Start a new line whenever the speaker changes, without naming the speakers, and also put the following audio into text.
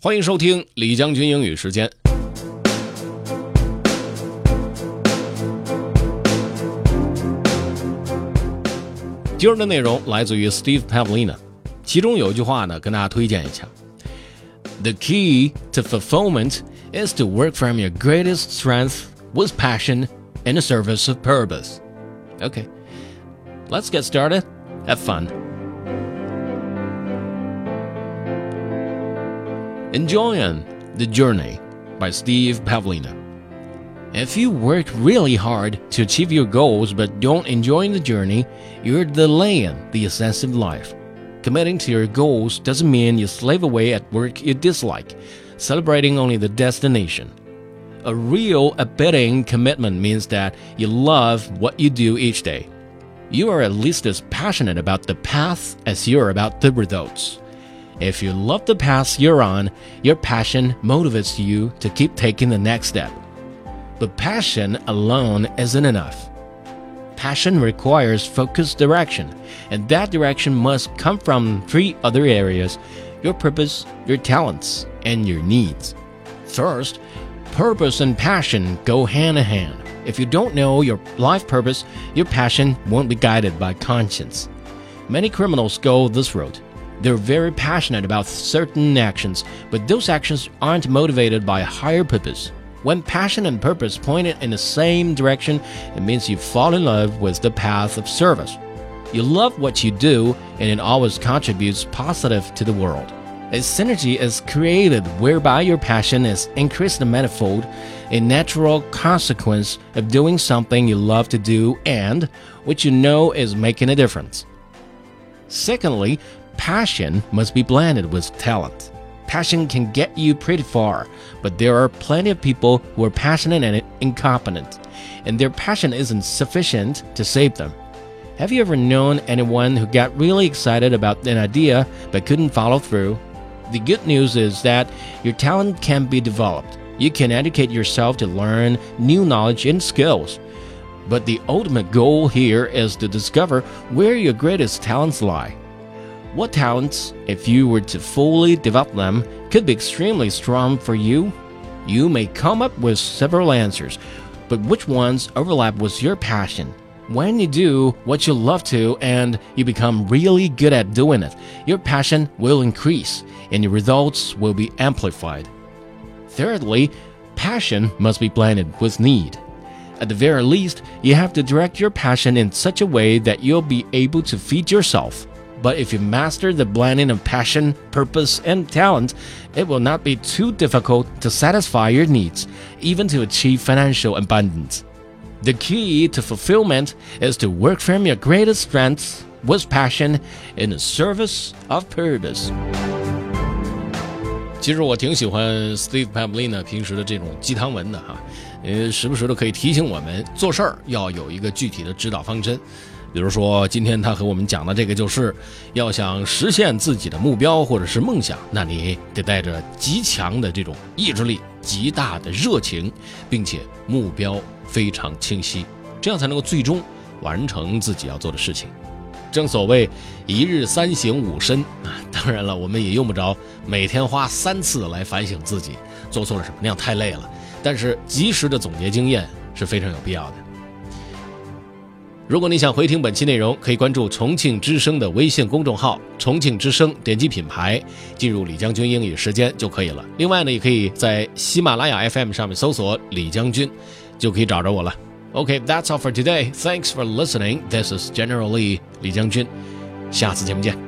欢迎收听李将军英语时间。今儿的内容来自于 Steve Pavlina，其中有一句话呢，跟大家推荐一下：The key to fulfillment is to work from your greatest strength with passion in the service of purpose. Okay, let's get started. Have fun. Enjoying the Journey by Steve Pavlina. If you work really hard to achieve your goals but don't enjoy the journey, you're delaying the essence of life. Committing to your goals doesn't mean you slave away at work you dislike, celebrating only the destination. A real abiding commitment means that you love what you do each day. You are at least as passionate about the path as you are about the results. If you love the path you're on, your passion motivates you to keep taking the next step. But passion alone isn't enough. Passion requires focused direction, and that direction must come from three other areas your purpose, your talents, and your needs. First, purpose and passion go hand in hand. If you don't know your life purpose, your passion won't be guided by conscience. Many criminals go this road. They're very passionate about certain actions, but those actions aren't motivated by a higher purpose. When passion and purpose point in the same direction, it means you fall in love with the path of service. You love what you do, and it always contributes positive to the world. A synergy is created whereby your passion is increased manifold, a natural consequence of doing something you love to do and which you know is making a difference. Secondly, passion must be blended with talent. Passion can get you pretty far, but there are plenty of people who are passionate and incompetent, and their passion isn't sufficient to save them. Have you ever known anyone who got really excited about an idea but couldn't follow through? The good news is that your talent can be developed. You can educate yourself to learn new knowledge and skills. But the ultimate goal here is to discover where your greatest talents lie. What talents, if you were to fully develop them, could be extremely strong for you? You may come up with several answers, but which ones overlap with your passion? When you do what you love to and you become really good at doing it, your passion will increase and your results will be amplified. Thirdly, passion must be blended with need. At the very least, you have to direct your passion in such a way that you'll be able to feed yourself. But if you master the blending of passion, purpose, and talent, it will not be too difficult to satisfy your needs, even to achieve financial abundance. The key to fulfillment is to work from your greatest strengths with passion in the service of purpose. 其实我挺喜欢 Steve Pavlina 平时的这种鸡汤文的哈，呃，时不时的可以提醒我们做事儿要有一个具体的指导方针。 比如说，今天他和我们讲的这个，就是要想实现自己的目标或者是梦想，那你得带着极强的这种意志力、极大的热情，并且目标非常清晰，这样才能够最终完成自己要做的事情。正所谓一日三省吾身啊，当然了，我们也用不着每天花三次来反省自己做错了什么，那样太累了。但是及时的总结经验是非常有必要的。如果你想回听本期内容，可以关注重庆之声的微信公众号“重庆之声”，点击品牌进入李将军英语时间就可以了。另外呢，也可以在喜马拉雅 FM 上面搜索李将军，就可以找着我了。OK，that's all for today. Thanks for listening. This is General Lee 李将军，下次节目见。